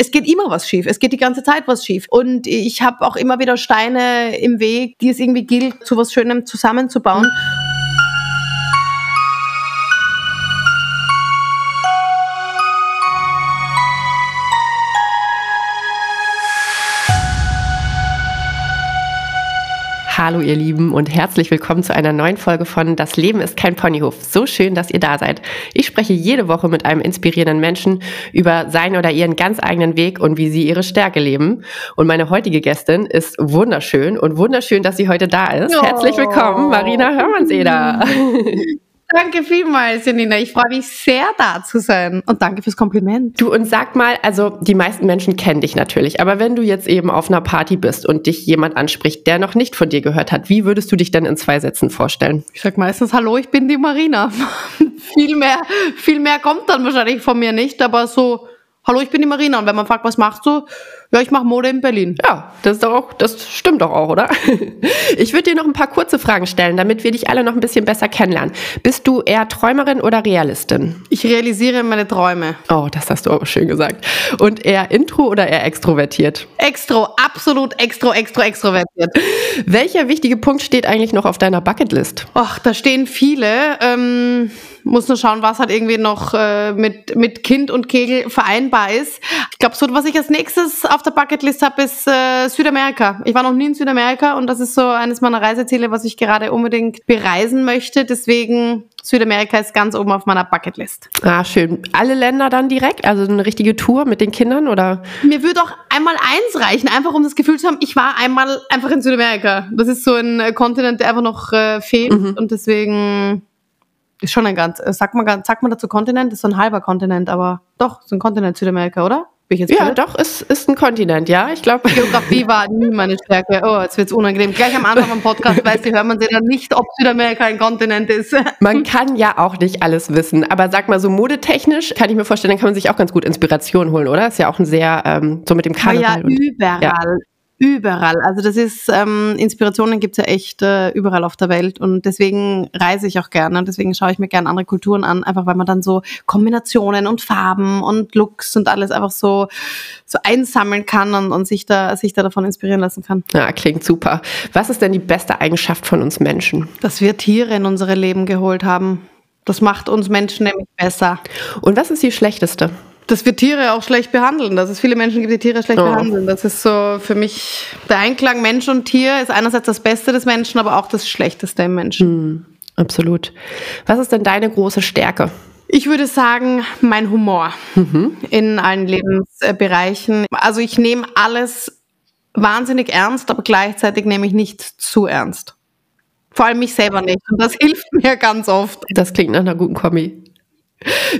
es geht immer was schief. Es geht die ganze Zeit was schief. Und ich habe auch immer wieder Steine im Weg, die es irgendwie gilt, zu was Schönem zusammenzubauen. Hallo ihr Lieben und herzlich willkommen zu einer neuen Folge von Das Leben ist kein Ponyhof. So schön, dass ihr da seid. Ich spreche jede Woche mit einem inspirierenden Menschen über seinen oder ihren ganz eigenen Weg und wie sie ihre Stärke leben. Und meine heutige Gästin ist wunderschön und wunderschön, dass sie heute da ist. Oh. Herzlich willkommen, Marina Hörmannseder. Danke vielmals, Janina. Ich freue mich sehr, da zu sein. Und danke fürs Kompliment. Du, und sag mal, also die meisten Menschen kennen dich natürlich, aber wenn du jetzt eben auf einer Party bist und dich jemand anspricht, der noch nicht von dir gehört hat, wie würdest du dich denn in zwei Sätzen vorstellen? Ich sag meistens, hallo, ich bin die Marina. viel mehr, viel mehr kommt dann wahrscheinlich von mir nicht, aber so, hallo, ich bin die Marina. Und wenn man fragt, was machst du? Ja, ich mache Mode in Berlin. Ja, das ist doch auch, das stimmt doch auch, oder? Ich würde dir noch ein paar kurze Fragen stellen, damit wir dich alle noch ein bisschen besser kennenlernen. Bist du eher Träumerin oder Realistin? Ich realisiere meine Träume. Oh, das hast du aber schön gesagt. Und eher intro oder eher extrovertiert? Extro, absolut extro, extro, extrovertiert. Welcher wichtige Punkt steht eigentlich noch auf deiner Bucketlist? Ach, da stehen viele. Ähm, muss nur schauen, was halt irgendwie noch äh, mit, mit Kind und Kegel vereinbar ist. Ich glaube, so was ich als nächstes auf der Bucketlist habe, ist äh, Südamerika. Ich war noch nie in Südamerika und das ist so eines meiner Reiseziele, was ich gerade unbedingt bereisen möchte. Deswegen Südamerika ist ganz oben auf meiner Bucketlist. Ah, schön. Alle Länder dann direkt? Also eine richtige Tour mit den Kindern oder? Mir würde auch einmal eins reichen, einfach um das Gefühl zu haben, ich war einmal einfach in Südamerika. Das ist so ein Kontinent, der einfach noch äh, fehlt mhm. und deswegen ist schon ein ganz, äh, sagt man, sagt man dazu Kontinent? Ist so ein halber Kontinent, aber doch, so ein Kontinent Südamerika, oder? Ich ja, blöd? doch, es ist ein Kontinent, ja. Ich glaube. Geografie war nie meine Stärke. Oh, jetzt wird's unangenehm. Gleich am Anfang vom Podcast weiß die, hört man sich dann nicht, ob Südamerika ein Kontinent ist. Man kann ja auch nicht alles wissen. Aber sag mal, so modetechnisch kann ich mir vorstellen, dann kann man sich auch ganz gut Inspiration holen, oder? Ist ja auch ein sehr, ähm, so mit dem Karneval. Ja, überall. Ja. Überall. Also das ist, ähm, Inspirationen gibt's ja echt äh, überall auf der Welt und deswegen reise ich auch gerne und deswegen schaue ich mir gerne andere Kulturen an, einfach weil man dann so Kombinationen und Farben und Looks und alles einfach so, so einsammeln kann und, und sich, da, sich da davon inspirieren lassen kann. Ja, klingt super. Was ist denn die beste Eigenschaft von uns Menschen? Dass wir Tiere in unsere Leben geholt haben. Das macht uns Menschen nämlich besser. Und was ist die schlechteste? Dass wir Tiere auch schlecht behandeln, dass es viele Menschen gibt, die Tiere schlecht oh. behandeln. Das ist so für mich der Einklang Mensch und Tier ist einerseits das Beste des Menschen, aber auch das Schlechteste im Menschen. Mm, absolut. Was ist denn deine große Stärke? Ich würde sagen, mein Humor mhm. in allen Lebensbereichen. Also ich nehme alles wahnsinnig ernst, aber gleichzeitig nehme ich nicht zu ernst. Vor allem mich selber nicht. Und das hilft mir ganz oft. Das klingt nach einer guten Kombi.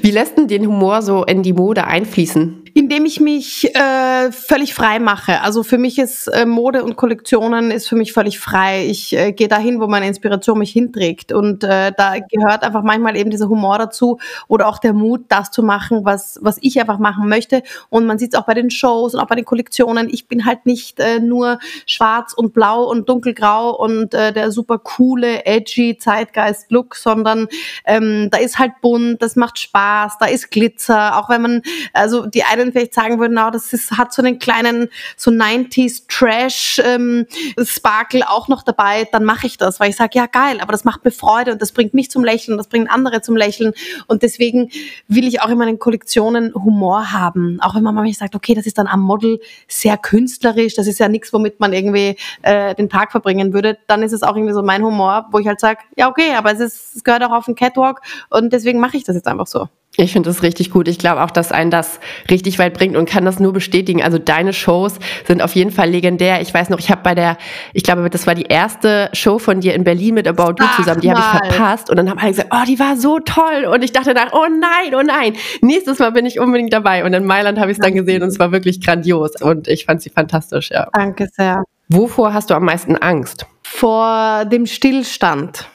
Wie lässt denn den Humor so in die Mode einfließen? Indem ich mich äh, völlig frei mache. Also für mich ist äh, Mode und Kollektionen ist für mich völlig frei. Ich äh, gehe dahin, wo meine Inspiration mich hinträgt. Und äh, da gehört einfach manchmal eben dieser Humor dazu oder auch der Mut, das zu machen, was, was ich einfach machen möchte. Und man sieht es auch bei den Shows und auch bei den Kollektionen. Ich bin halt nicht äh, nur schwarz und blau und dunkelgrau und äh, der super coole, edgy Zeitgeist-Look, sondern ähm, da ist halt bunt, das macht Spaß, da ist Glitzer, auch wenn man, also die einen vielleicht sagen würden, na, das ist, hat so einen kleinen, so 90s Trash ähm, Sparkle auch noch dabei, dann mache ich das, weil ich sage, ja geil, aber das macht mir Freude und das bringt mich zum Lächeln, das bringt andere zum Lächeln. Und deswegen will ich auch in meinen Kollektionen Humor haben, auch wenn man manchmal sagt, okay, das ist dann am Model sehr künstlerisch, das ist ja nichts, womit man irgendwie äh, den Tag verbringen würde, dann ist es auch irgendwie so mein Humor, wo ich halt sage, ja okay, aber es, ist, es gehört auch auf den Catwalk und deswegen mache ich das jetzt einfach so. Ich finde das richtig gut. Ich glaube auch, dass einen das richtig weit bringt und kann das nur bestätigen. Also deine Shows sind auf jeden Fall legendär. Ich weiß noch, ich habe bei der, ich glaube, das war die erste Show von dir in Berlin mit About You zusammen. Die habe ich verpasst und dann haben alle gesagt, oh, die war so toll. Und ich dachte nach, oh nein, oh nein, nächstes Mal bin ich unbedingt dabei. Und in Mailand habe ich es dann gesehen und es war wirklich grandios und ich fand sie fantastisch. Ja. Danke sehr. Wovor hast du am meisten Angst? Vor dem Stillstand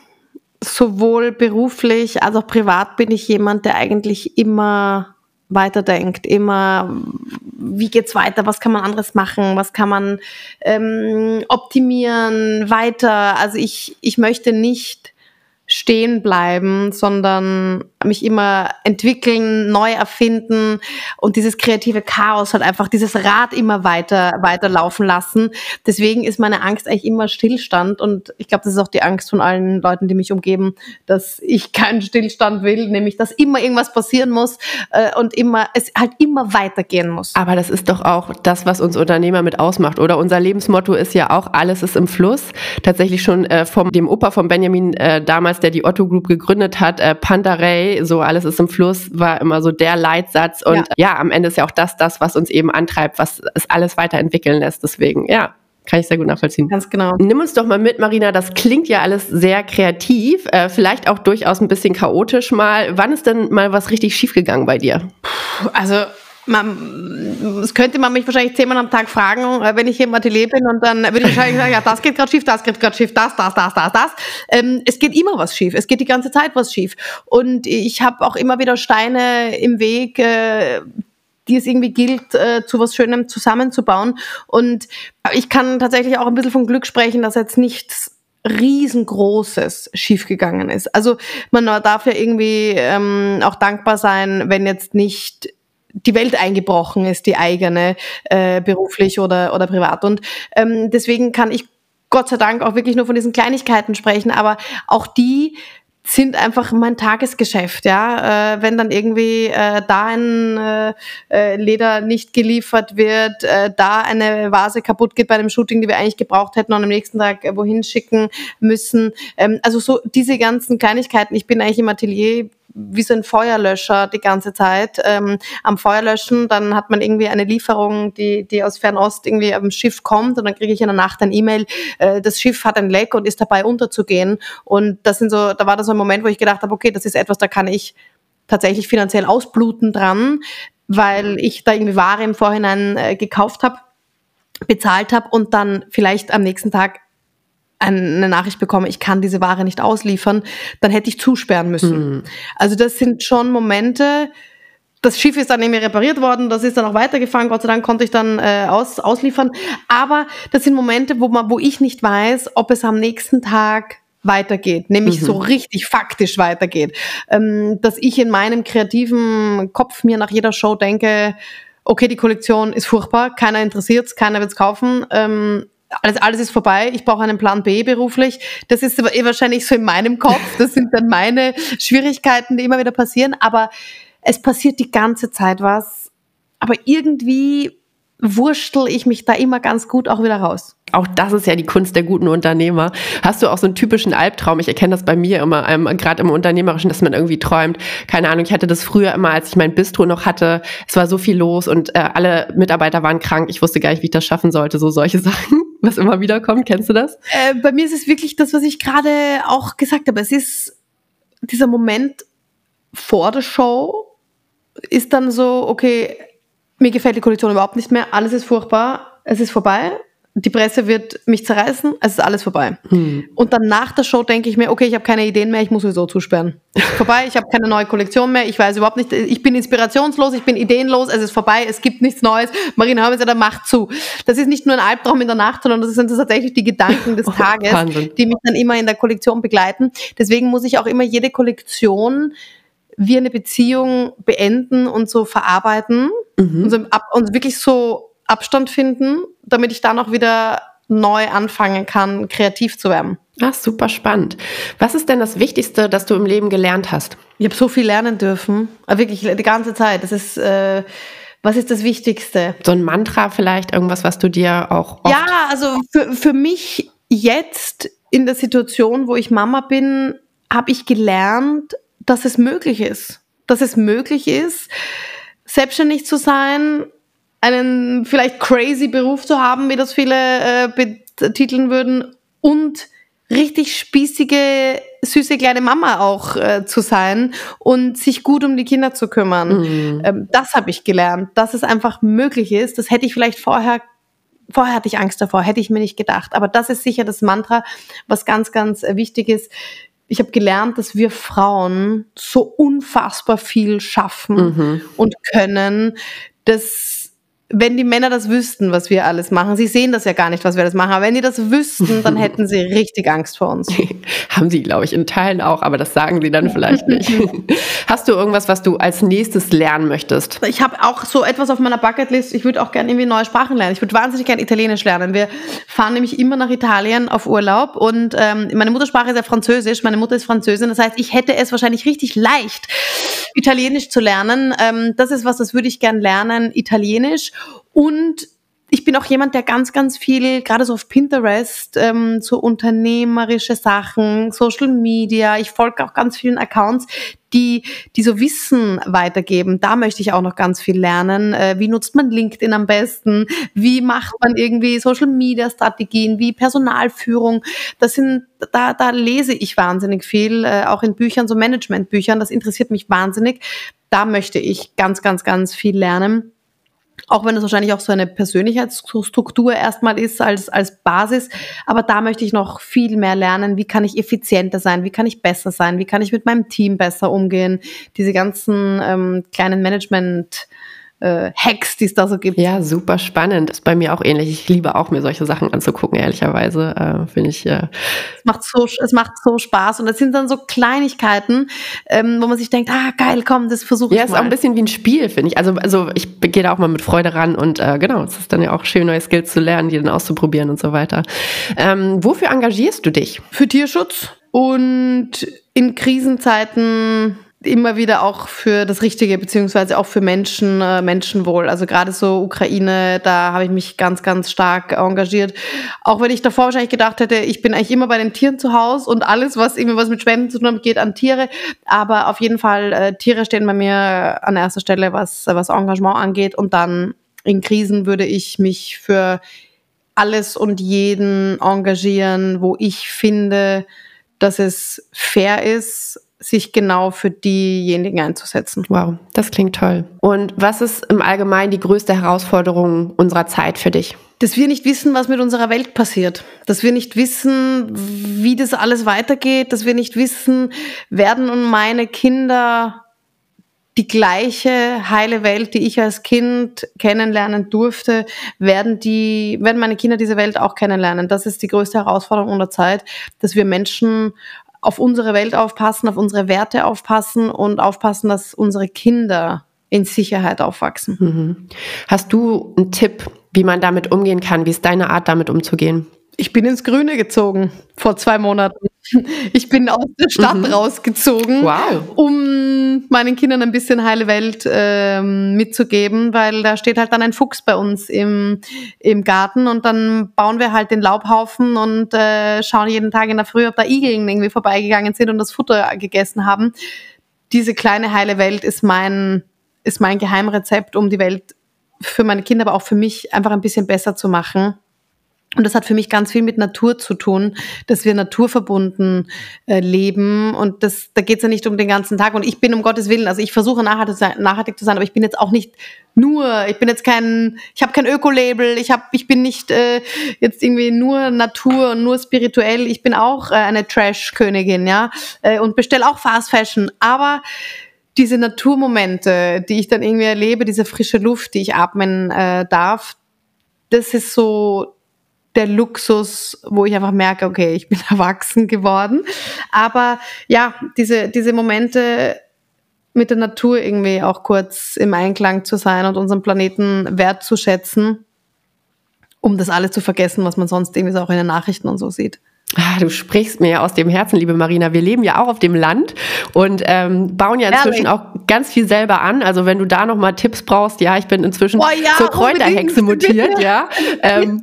sowohl beruflich als auch privat bin ich jemand, der eigentlich immer weiterdenkt, immer, wie geht's weiter, was kann man anderes machen, was kann man ähm, optimieren, weiter. Also ich, ich möchte nicht stehen bleiben, sondern mich immer entwickeln, neu erfinden und dieses kreative Chaos halt einfach dieses Rad immer weiter weiter laufen lassen. Deswegen ist meine Angst eigentlich immer Stillstand und ich glaube, das ist auch die Angst von allen Leuten, die mich umgeben, dass ich keinen Stillstand will, nämlich dass immer irgendwas passieren muss äh, und immer es halt immer weitergehen muss. Aber das ist doch auch das, was uns Unternehmer mit ausmacht, oder? Unser Lebensmotto ist ja auch alles ist im Fluss. Tatsächlich schon äh, vom dem Opa von Benjamin äh, damals, der die Otto Group gegründet hat, äh, So alles ist im Fluss, war immer so der Leitsatz. Und ja. ja, am Ende ist ja auch das das, was uns eben antreibt, was es alles weiterentwickeln lässt. Deswegen, ja, kann ich sehr gut nachvollziehen. Ganz genau. Nimm uns doch mal mit, Marina. Das klingt ja alles sehr kreativ, äh, vielleicht auch durchaus ein bisschen chaotisch mal. Wann ist denn mal was richtig schiefgegangen bei dir? Also man, das könnte man mich wahrscheinlich zehnmal am Tag fragen, äh, wenn ich hier im Atelier bin und dann würde ich wahrscheinlich sagen, ja, das geht gerade schief, das geht gerade schief, das, das, das, das, das. Ähm, es geht immer was schief, es geht die ganze Zeit was schief. Und ich habe auch immer wieder Steine im Weg, äh, die es irgendwie gilt, äh, zu was Schönem zusammenzubauen. Und ich kann tatsächlich auch ein bisschen von Glück sprechen, dass jetzt nichts riesengroßes schiefgegangen ist. Also man darf ja irgendwie ähm, auch dankbar sein, wenn jetzt nicht die Welt eingebrochen ist, die eigene, äh, beruflich oder, oder privat. Und ähm, deswegen kann ich Gott sei Dank auch wirklich nur von diesen Kleinigkeiten sprechen, aber auch die sind einfach mein Tagesgeschäft, ja. Äh, wenn dann irgendwie äh, da ein äh, äh, Leder nicht geliefert wird, äh, da eine Vase kaputt geht bei einem Shooting, die wir eigentlich gebraucht hätten und am nächsten Tag äh, wohin schicken müssen. Ähm, also so diese ganzen Kleinigkeiten. Ich bin eigentlich im Atelier wie so ein Feuerlöscher die ganze Zeit ähm, am Feuerlöschen. Dann hat man irgendwie eine Lieferung, die, die aus Fernost irgendwie am Schiff kommt und dann kriege ich in der Nacht ein E-Mail, äh, das Schiff hat ein Leck und ist dabei unterzugehen. Und das sind so, da war das so ein Moment, wo ich gedacht habe, okay, das ist etwas, da kann ich tatsächlich finanziell ausbluten dran, weil ich da irgendwie Ware im Vorhinein äh, gekauft habe bezahlt habe und dann vielleicht am nächsten Tag eine Nachricht bekomme, ich kann diese Ware nicht ausliefern, dann hätte ich zusperren müssen. Mhm. Also das sind schon Momente, das Schiff ist dann irgendwie repariert worden, das ist dann auch weitergefahren, Gott sei Dank konnte ich dann äh, aus, ausliefern. Aber das sind Momente, wo, man, wo ich nicht weiß, ob es am nächsten Tag weitergeht, nämlich mhm. so richtig faktisch weitergeht. Ähm, dass ich in meinem kreativen Kopf mir nach jeder Show denke, okay, die Kollektion ist furchtbar, keiner interessiert keiner wird's kaufen. Ähm, alles, alles ist vorbei, ich brauche einen Plan B beruflich. Das ist eh wahrscheinlich so in meinem Kopf. Das sind dann meine Schwierigkeiten, die immer wieder passieren. Aber es passiert die ganze Zeit was. Aber irgendwie wurschtel ich mich da immer ganz gut auch wieder raus. Auch das ist ja die Kunst der guten Unternehmer. Hast du auch so einen typischen Albtraum? Ich erkenne das bei mir immer, ähm, gerade im Unternehmerischen, dass man irgendwie träumt. Keine Ahnung, ich hatte das früher immer, als ich mein Bistro noch hatte. Es war so viel los und äh, alle Mitarbeiter waren krank. Ich wusste gar nicht, wie ich das schaffen sollte. So solche Sachen, was immer wieder kommt. Kennst du das? Äh, bei mir ist es wirklich das, was ich gerade auch gesagt habe. Es ist dieser Moment vor der Show ist dann so, okay, mir gefällt die Kollektion überhaupt nicht mehr, alles ist furchtbar, es ist vorbei, die Presse wird mich zerreißen, es ist alles vorbei. Hm. Und dann nach der Show denke ich mir, okay, ich habe keine Ideen mehr, ich muss sowieso zusperren. vorbei, ich habe keine neue Kollektion mehr, ich weiß überhaupt nicht, ich bin inspirationslos, ich bin ideenlos, es ist vorbei, es gibt nichts Neues. Marina Hörmes, der macht zu. Das ist nicht nur ein Albtraum in der Nacht, sondern das sind tatsächlich die Gedanken des Tages, oh, die mich dann immer in der Kollektion begleiten. Deswegen muss ich auch immer jede Kollektion wie eine Beziehung beenden und so verarbeiten mhm. und, so und wirklich so Abstand finden, damit ich dann auch wieder neu anfangen kann, kreativ zu werden. Ach, super spannend. Was ist denn das Wichtigste, das du im Leben gelernt hast? Ich habe so viel lernen dürfen, wirklich die ganze Zeit. Das ist äh, was ist das Wichtigste? So ein Mantra vielleicht, irgendwas, was du dir auch. Ja, also für, für mich jetzt in der Situation, wo ich Mama bin, habe ich gelernt, dass es möglich ist. Dass es möglich ist, selbstständig zu sein, einen vielleicht crazy Beruf zu haben, wie das viele äh, betiteln würden, und richtig spießige, süße kleine Mama auch äh, zu sein und sich gut um die Kinder zu kümmern. Mhm. Ähm, das habe ich gelernt, dass es einfach möglich ist. Das hätte ich vielleicht vorher Vorher hatte ich Angst davor, hätte ich mir nicht gedacht. Aber das ist sicher das Mantra, was ganz, ganz äh, wichtig ist ich habe gelernt, dass wir Frauen so unfassbar viel schaffen mhm. und können, dass wenn die Männer das wüssten, was wir alles machen, sie sehen das ja gar nicht, was wir alles machen, aber wenn die das wüssten, dann hätten sie richtig Angst vor uns. Haben sie, glaube ich, in Teilen auch, aber das sagen sie dann vielleicht nicht. Hast du irgendwas, was du als nächstes lernen möchtest? Ich habe auch so etwas auf meiner Bucketlist. Ich würde auch gerne irgendwie neue Sprachen lernen. Ich würde wahnsinnig gerne Italienisch lernen. Wir fahren nämlich immer nach Italien auf Urlaub und ähm, meine Muttersprache ist ja Französisch. Meine Mutter ist Französin. Das heißt, ich hätte es wahrscheinlich richtig leicht, Italienisch zu lernen. Ähm, das ist was, das würde ich gerne lernen, Italienisch. Und ich bin auch jemand, der ganz, ganz viel, gerade so auf Pinterest, ähm, so unternehmerische Sachen, Social Media, ich folge auch ganz vielen Accounts, die, die so Wissen weitergeben. Da möchte ich auch noch ganz viel lernen. Äh, wie nutzt man LinkedIn am besten? Wie macht man irgendwie Social Media Strategien? Wie Personalführung? Das sind, da, da lese ich wahnsinnig viel, äh, auch in Büchern, so Managementbüchern. Das interessiert mich wahnsinnig. Da möchte ich ganz, ganz, ganz viel lernen auch wenn es wahrscheinlich auch so eine Persönlichkeitsstruktur erstmal ist als, als Basis. Aber da möchte ich noch viel mehr lernen. Wie kann ich effizienter sein? Wie kann ich besser sein? Wie kann ich mit meinem Team besser umgehen? Diese ganzen ähm, kleinen Management- äh, Hacks, die es da so gibt. Ja, super spannend. Ist bei mir auch ähnlich. Ich liebe auch, mir solche Sachen anzugucken, ehrlicherweise. Äh, Finde ich. Äh es, macht so, es macht so Spaß. Und das sind dann so Kleinigkeiten, ähm, wo man sich denkt, ah, geil, komm, das versuche ich Ja, ist auch ein bisschen wie ein Spiel, finde ich. Also, also ich gehe da auch mal mit Freude ran und äh, genau, es ist dann ja auch schön, neue Skills zu lernen, die dann auszuprobieren und so weiter. Ähm, wofür engagierst du dich? Für Tierschutz und in Krisenzeiten immer wieder auch für das Richtige, beziehungsweise auch für Menschen, äh, Menschenwohl. Also gerade so Ukraine, da habe ich mich ganz, ganz stark engagiert. Auch wenn ich davor wahrscheinlich gedacht hätte, ich bin eigentlich immer bei den Tieren zu Hause und alles, was irgendwie was mit Spenden zu tun hat, geht an Tiere. Aber auf jeden Fall, äh, Tiere stehen bei mir an erster Stelle, was, was Engagement angeht. Und dann in Krisen würde ich mich für alles und jeden engagieren, wo ich finde, dass es fair ist sich genau für diejenigen einzusetzen. Wow, das klingt toll. Und was ist im Allgemeinen die größte Herausforderung unserer Zeit für dich? Dass wir nicht wissen, was mit unserer Welt passiert. Dass wir nicht wissen, wie das alles weitergeht. Dass wir nicht wissen, werden und meine Kinder die gleiche heile Welt, die ich als Kind kennenlernen durfte, werden die, werden meine Kinder diese Welt auch kennenlernen. Das ist die größte Herausforderung unserer Zeit, dass wir Menschen auf unsere Welt aufpassen, auf unsere Werte aufpassen und aufpassen, dass unsere Kinder in Sicherheit aufwachsen. Mhm. Hast du einen Tipp, wie man damit umgehen kann? Wie ist deine Art, damit umzugehen? Ich bin ins Grüne gezogen vor zwei Monaten. Ich bin aus der Stadt mhm. rausgezogen, wow. um meinen Kindern ein bisschen heile Welt ähm, mitzugeben, weil da steht halt dann ein Fuchs bei uns im, im Garten und dann bauen wir halt den Laubhaufen und äh, schauen jeden Tag in der Früh, ob da Igeln irgendwie vorbeigegangen sind und das Futter gegessen haben. Diese kleine heile Welt ist mein, ist mein Geheimrezept, um die Welt für meine Kinder, aber auch für mich einfach ein bisschen besser zu machen. Und das hat für mich ganz viel mit Natur zu tun, dass wir naturverbunden äh, leben. Und das, da geht es ja nicht um den ganzen Tag. Und ich bin um Gottes Willen, also ich versuche nachhaltig, nachhaltig zu sein, aber ich bin jetzt auch nicht nur, ich bin jetzt kein, ich habe kein Öko-Label, ich hab, ich bin nicht äh, jetzt irgendwie nur Natur und nur spirituell. Ich bin auch äh, eine Trash-Königin, ja, äh, und bestelle auch Fast Fashion. Aber diese Naturmomente, die ich dann irgendwie erlebe, diese frische Luft, die ich atmen äh, darf, das ist so der Luxus, wo ich einfach merke, okay, ich bin erwachsen geworden. Aber ja, diese, diese Momente mit der Natur irgendwie auch kurz im Einklang zu sein und unseren Planeten wertzuschätzen, um das alles zu vergessen, was man sonst irgendwie so auch in den Nachrichten und so sieht. Ah, du sprichst mir ja aus dem Herzen, liebe Marina. Wir leben ja auch auf dem Land und ähm, bauen ja inzwischen Ehrlich? auch ganz viel selber an. Also wenn du da noch mal Tipps brauchst, ja, ich bin inzwischen oh ja, zur Kräuterhexe mutiert, ja. Ähm,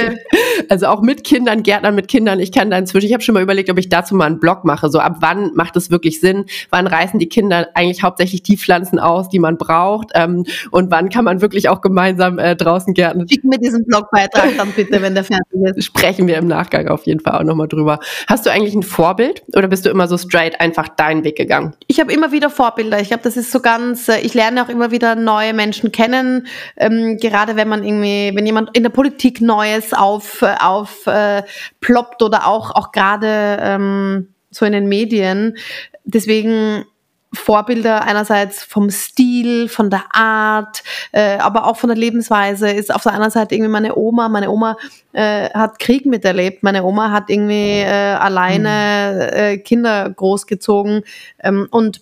also auch mit Kindern, Gärtnern mit Kindern. Ich kann da inzwischen, ich habe schon mal überlegt, ob ich dazu mal einen Blog mache. So ab wann macht es wirklich Sinn? Wann reißen die Kinder eigentlich hauptsächlich die Pflanzen aus, die man braucht? Ähm, und wann kann man wirklich auch gemeinsam äh, draußen gärtnern? Schick mir diesen Blogbeitrag dann bitte, wenn der fertig ist. Sprechen wir im Nachgang auf jeden Fall auch nochmal drüber. Hast du eigentlich ein Vorbild oder bist du immer so straight einfach deinen Weg gegangen? Ich habe immer wieder Vorbilder. Ich glaube, das ist so ganz, äh, ich lerne auch immer wieder neue Menschen kennen. Ähm, gerade wenn man irgendwie, wenn jemand in der Politik Neues auf, äh, auf äh, ploppt oder auch, auch gerade ähm, so in den Medien. Deswegen Vorbilder einerseits vom Stil, von der Art, äh, aber auch von der Lebensweise ist auf der anderen Seite irgendwie meine Oma. Meine Oma äh, hat Krieg miterlebt. Meine Oma hat irgendwie äh, alleine mhm. äh, Kinder großgezogen ähm, und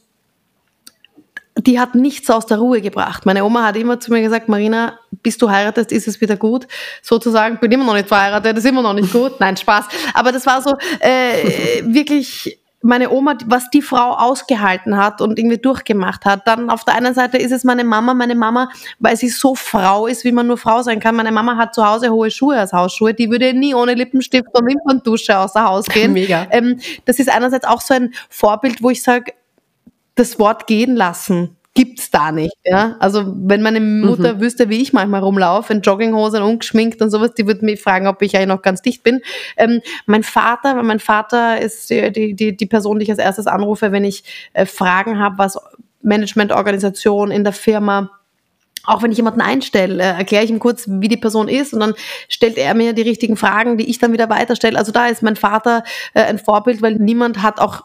die hat nichts aus der Ruhe gebracht. Meine Oma hat immer zu mir gesagt, Marina, bis du heiratest, ist es wieder gut. Sozusagen, bin immer noch nicht verheiratet, ist immer noch nicht gut. Nein, Spaß. Aber das war so äh, wirklich meine Oma, was die Frau ausgehalten hat und irgendwie durchgemacht hat. Dann auf der einen Seite ist es meine Mama, meine Mama, weil sie so Frau ist, wie man nur Frau sein kann. Meine Mama hat zu Hause hohe Schuhe als Hausschuhe, die würde nie ohne Lippenstift und Wimperntusche außer Haus gehen. Mega. Ähm, das ist einerseits auch so ein Vorbild, wo ich sage, das Wort gehen lassen gibt's da nicht. Ja? Also wenn meine Mutter mhm. wüsste, wie ich manchmal rumlaufe, in Jogginghosen, ungeschminkt und sowas, die würde mich fragen, ob ich eigentlich noch ganz dicht bin. Ähm, mein Vater, weil mein Vater ist die, die, die Person, die ich als erstes anrufe, wenn ich äh, Fragen habe, was Managementorganisation in der Firma auch wenn ich jemanden einstelle, äh, erkläre ich ihm kurz, wie die Person ist und dann stellt er mir die richtigen Fragen, die ich dann wieder weiterstelle. Also da ist mein Vater äh, ein Vorbild, weil niemand hat auch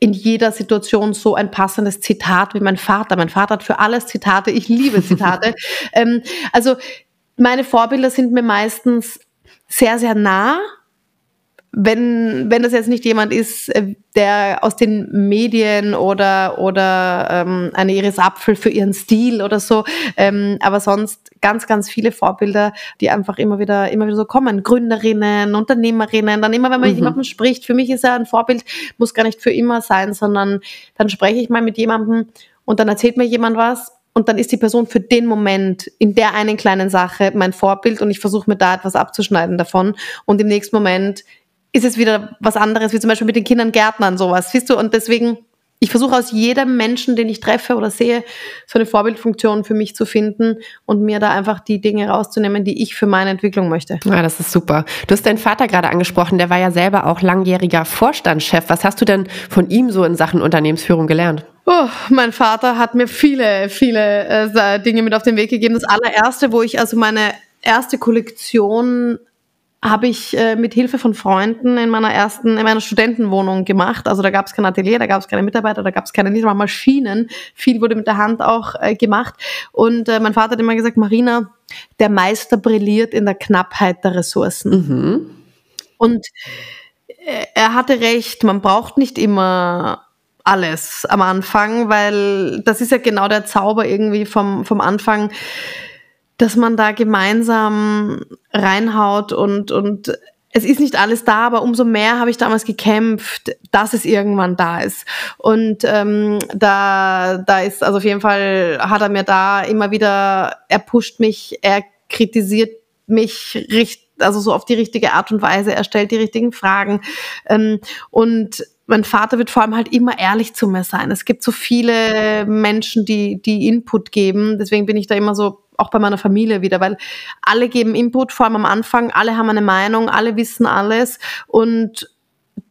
in jeder Situation so ein passendes Zitat wie mein Vater. Mein Vater hat für alles Zitate. Ich liebe Zitate. ähm, also meine Vorbilder sind mir meistens sehr, sehr nah wenn, wenn das jetzt nicht jemand ist, äh, der aus den Medien oder, oder ähm, eine Iris Apfel für ihren Stil oder so, ähm, aber sonst ganz, ganz viele Vorbilder, die einfach immer wieder, immer wieder so kommen. Gründerinnen, Unternehmerinnen, dann immer, wenn man mhm. mit jemandem spricht, für mich ist er ein Vorbild, muss gar nicht für immer sein, sondern dann spreche ich mal mit jemandem und dann erzählt mir jemand was und dann ist die Person für den Moment in der einen kleinen Sache mein Vorbild und ich versuche mir da etwas abzuschneiden davon und im nächsten Moment ist es wieder was anderes, wie zum Beispiel mit den Kindern Gärtnern sowas, siehst du? Und deswegen, ich versuche aus jedem Menschen, den ich treffe oder sehe, so eine Vorbildfunktion für mich zu finden und mir da einfach die Dinge rauszunehmen, die ich für meine Entwicklung möchte. Ja, das ist super. Du hast deinen Vater gerade angesprochen, der war ja selber auch langjähriger Vorstandschef. Was hast du denn von ihm so in Sachen Unternehmensführung gelernt? Oh, mein Vater hat mir viele, viele äh, Dinge mit auf den Weg gegeben. Das allererste, wo ich also meine erste Kollektion habe ich äh, mit Hilfe von Freunden in meiner ersten, in meiner Studentenwohnung gemacht. Also da gab es kein Atelier, da gab es keine Mitarbeiter, da gab es keine nicht mal Maschinen. Viel wurde mit der Hand auch äh, gemacht. Und äh, mein Vater hat immer gesagt, Marina, der Meister brilliert in der Knappheit der Ressourcen. Mhm. Und äh, er hatte recht, man braucht nicht immer alles am Anfang, weil das ist ja genau der Zauber irgendwie vom, vom Anfang dass man da gemeinsam reinhaut und, und es ist nicht alles da, aber umso mehr habe ich damals gekämpft, dass es irgendwann da ist. Und ähm, da, da ist, also auf jeden Fall hat er mir da immer wieder, er pusht mich, er kritisiert mich richtig, also so auf die richtige Art und Weise, er stellt die richtigen Fragen. Ähm, und mein Vater wird vor allem halt immer ehrlich zu mir sein. Es gibt so viele Menschen, die, die Input geben. Deswegen bin ich da immer so auch bei meiner Familie wieder, weil alle geben Input, vor allem am Anfang, alle haben eine Meinung, alle wissen alles und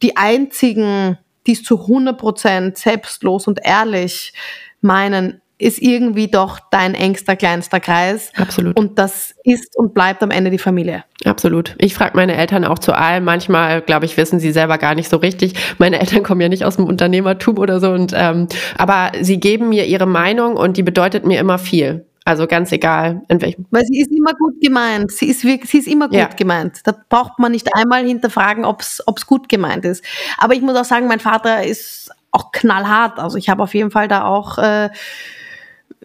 die einzigen, die es zu 100% selbstlos und ehrlich meinen, ist irgendwie doch dein engster, kleinster Kreis. Absolut. Und das ist und bleibt am Ende die Familie. Absolut. Ich frage meine Eltern auch zu allem. Manchmal, glaube ich, wissen sie selber gar nicht so richtig. Meine Eltern kommen ja nicht aus dem Unternehmertum oder so. Und ähm, aber sie geben mir ihre Meinung und die bedeutet mir immer viel. Also ganz egal, in welchem. Weil sie ist immer gut gemeint. Sie ist, wirklich, sie ist immer gut ja. gemeint. Da braucht man nicht einmal hinterfragen, ob es gut gemeint ist. Aber ich muss auch sagen, mein Vater ist auch knallhart. Also ich habe auf jeden Fall da auch, äh,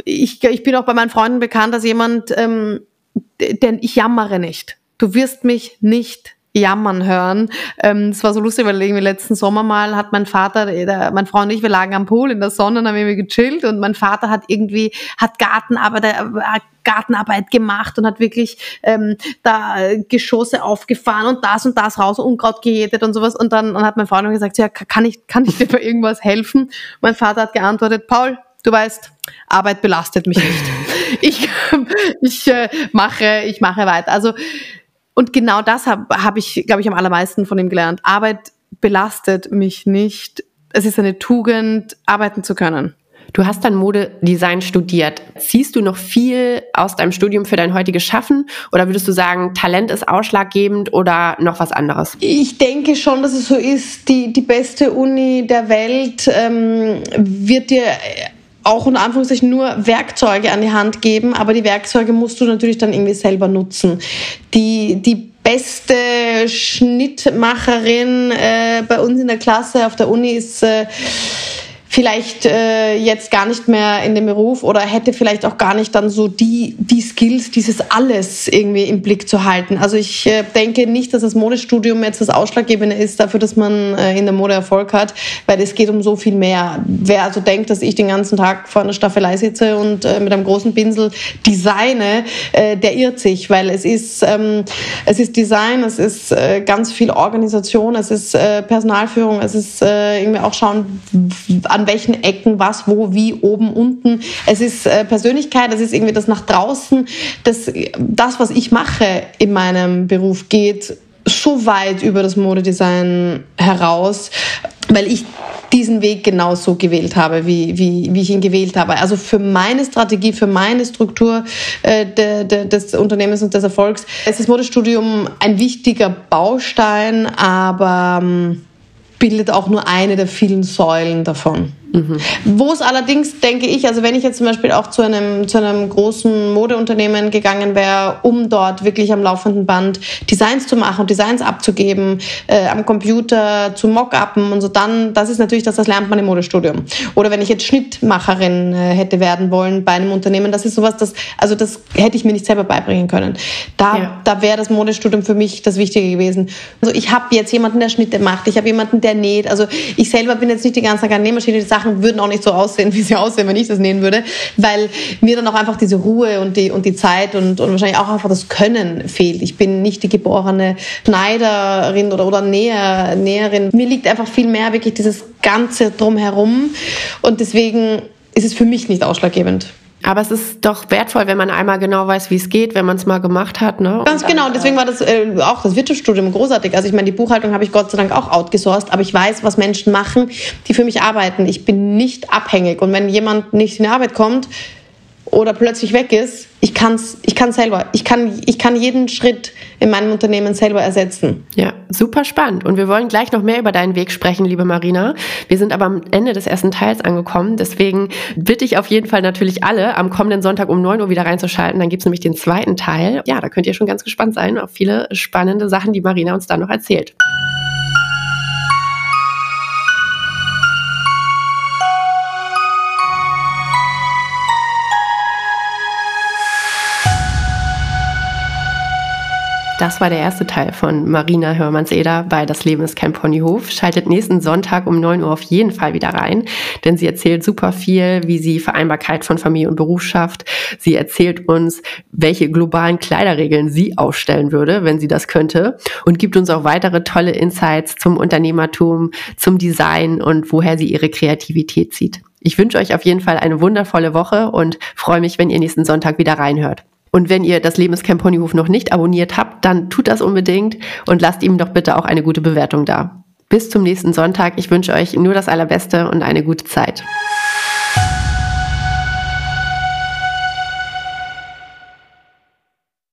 ich, ich bin auch bei meinen Freunden bekannt als jemand, ähm, denn ich jammere nicht. Du wirst mich nicht jammern hören. Ähm, das war so lustig, weil irgendwie letzten Sommer mal hat mein Vater, der, mein Freund und ich, wir lagen am Pool in der Sonne und haben irgendwie gechillt und mein Vater hat irgendwie, hat Gartenarbeit, äh, Gartenarbeit gemacht und hat wirklich ähm, da Geschosse aufgefahren und das und das raus, Unkraut gejätet und sowas. Und dann und hat mein Freund gesagt, ja, kann ich, kann ich dir bei irgendwas helfen? Mein Vater hat geantwortet, Paul, du weißt, Arbeit belastet mich nicht. ich ich äh, mache, ich mache weiter. Also und genau das habe hab ich, glaube ich, am allermeisten von ihm gelernt. Arbeit belastet mich nicht. Es ist eine Tugend, arbeiten zu können. Du hast dann Modedesign studiert. Ziehst du noch viel aus deinem Studium für dein heutiges Schaffen oder würdest du sagen, Talent ist ausschlaggebend oder noch was anderes? Ich denke schon, dass es so ist. Die, die beste Uni der Welt ähm, wird dir auch unter Anführungszeichen nur Werkzeuge an die Hand geben, aber die Werkzeuge musst du natürlich dann irgendwie selber nutzen. Die, die beste Schnittmacherin äh, bei uns in der Klasse auf der Uni ist äh, vielleicht äh, jetzt gar nicht mehr in dem Beruf oder hätte vielleicht auch gar nicht dann so die, die Skills, dieses alles irgendwie im Blick zu halten. Also ich äh, denke nicht, dass das Modestudium jetzt das Ausschlaggebende ist dafür, dass man äh, in der Mode Erfolg hat, weil es geht um so viel mehr. Wer also denkt, dass ich den ganzen Tag vor einer Staffelei sitze und äh, mit einem großen Pinsel designe, äh, der irrt sich, weil es ist, ähm, es ist Design, es ist äh, ganz viel Organisation, es ist äh, Personalführung, es ist äh, irgendwie auch schauen, an welchen Ecken was, wo, wie, oben, unten. Es ist äh, Persönlichkeit, es ist irgendwie das nach draußen. Das, das, was ich mache in meinem Beruf, geht so weit über das Modedesign heraus, weil ich diesen Weg genauso gewählt habe, wie, wie, wie ich ihn gewählt habe. Also für meine Strategie, für meine Struktur äh, de, de, des Unternehmens und des Erfolgs ist das Modestudium ein wichtiger Baustein, aber ähm, bildet auch nur eine der vielen Säulen davon. Mhm. Wo es allerdings, denke ich, also wenn ich jetzt zum Beispiel auch zu einem, zu einem großen Modeunternehmen gegangen wäre, um dort wirklich am laufenden Band Designs zu machen, Designs abzugeben, äh, am Computer zu Mockuppen und so, dann, das ist natürlich das, das lernt man im Modestudium. Oder wenn ich jetzt Schnittmacherin äh, hätte werden wollen bei einem Unternehmen, das ist sowas, das, also das hätte ich mir nicht selber beibringen können. Da, ja. da wäre das Modestudium für mich das Wichtige gewesen. Also ich habe jetzt jemanden, der Schnitte macht, ich habe jemanden, der näht. Also ich selber bin jetzt nicht die ganze Zeit an Nähmaschine, die Sachen Sachen würden auch nicht so aussehen, wie sie aussehen, wenn ich das nähen würde, weil mir dann auch einfach diese Ruhe und die, und die Zeit und, und wahrscheinlich auch einfach das Können fehlt. Ich bin nicht die geborene Schneiderin oder, oder Näher, Näherin. Mir liegt einfach viel mehr wirklich dieses Ganze drumherum und deswegen ist es für mich nicht ausschlaggebend. Aber es ist doch wertvoll, wenn man einmal genau weiß, wie es geht, wenn man es mal gemacht hat. Ne? Ganz und genau. Und deswegen war das äh, auch das Wirtschaftsstudium großartig. Also ich meine, die Buchhaltung habe ich Gott sei Dank auch outgesourced, aber ich weiß, was Menschen machen, die für mich arbeiten. Ich bin nicht abhängig. Und wenn jemand nicht in die Arbeit kommt, oder plötzlich weg ist, ich kann es ich kann's selber. Ich kann, ich kann jeden Schritt in meinem Unternehmen selber ersetzen. Ja, super spannend. Und wir wollen gleich noch mehr über deinen Weg sprechen, liebe Marina. Wir sind aber am Ende des ersten Teils angekommen. Deswegen bitte ich auf jeden Fall natürlich alle, am kommenden Sonntag um 9 Uhr wieder reinzuschalten. Dann gibt es nämlich den zweiten Teil. Ja, da könnt ihr schon ganz gespannt sein auf viele spannende Sachen, die Marina uns dann noch erzählt. Das war der erste Teil von Marina Hörmanns-Eder bei Das Leben ist kein Ponyhof. Schaltet nächsten Sonntag um 9 Uhr auf jeden Fall wieder rein, denn sie erzählt super viel, wie sie Vereinbarkeit von Familie und Beruf schafft. Sie erzählt uns, welche globalen Kleiderregeln sie aufstellen würde, wenn sie das könnte und gibt uns auch weitere tolle Insights zum Unternehmertum, zum Design und woher sie ihre Kreativität zieht. Ich wünsche euch auf jeden Fall eine wundervolle Woche und freue mich, wenn ihr nächsten Sonntag wieder reinhört. Und wenn ihr das Leben ist kein Ponyhof noch nicht abonniert habt, dann tut das unbedingt und lasst ihm doch bitte auch eine gute Bewertung da. Bis zum nächsten Sonntag. Ich wünsche euch nur das Allerbeste und eine gute Zeit.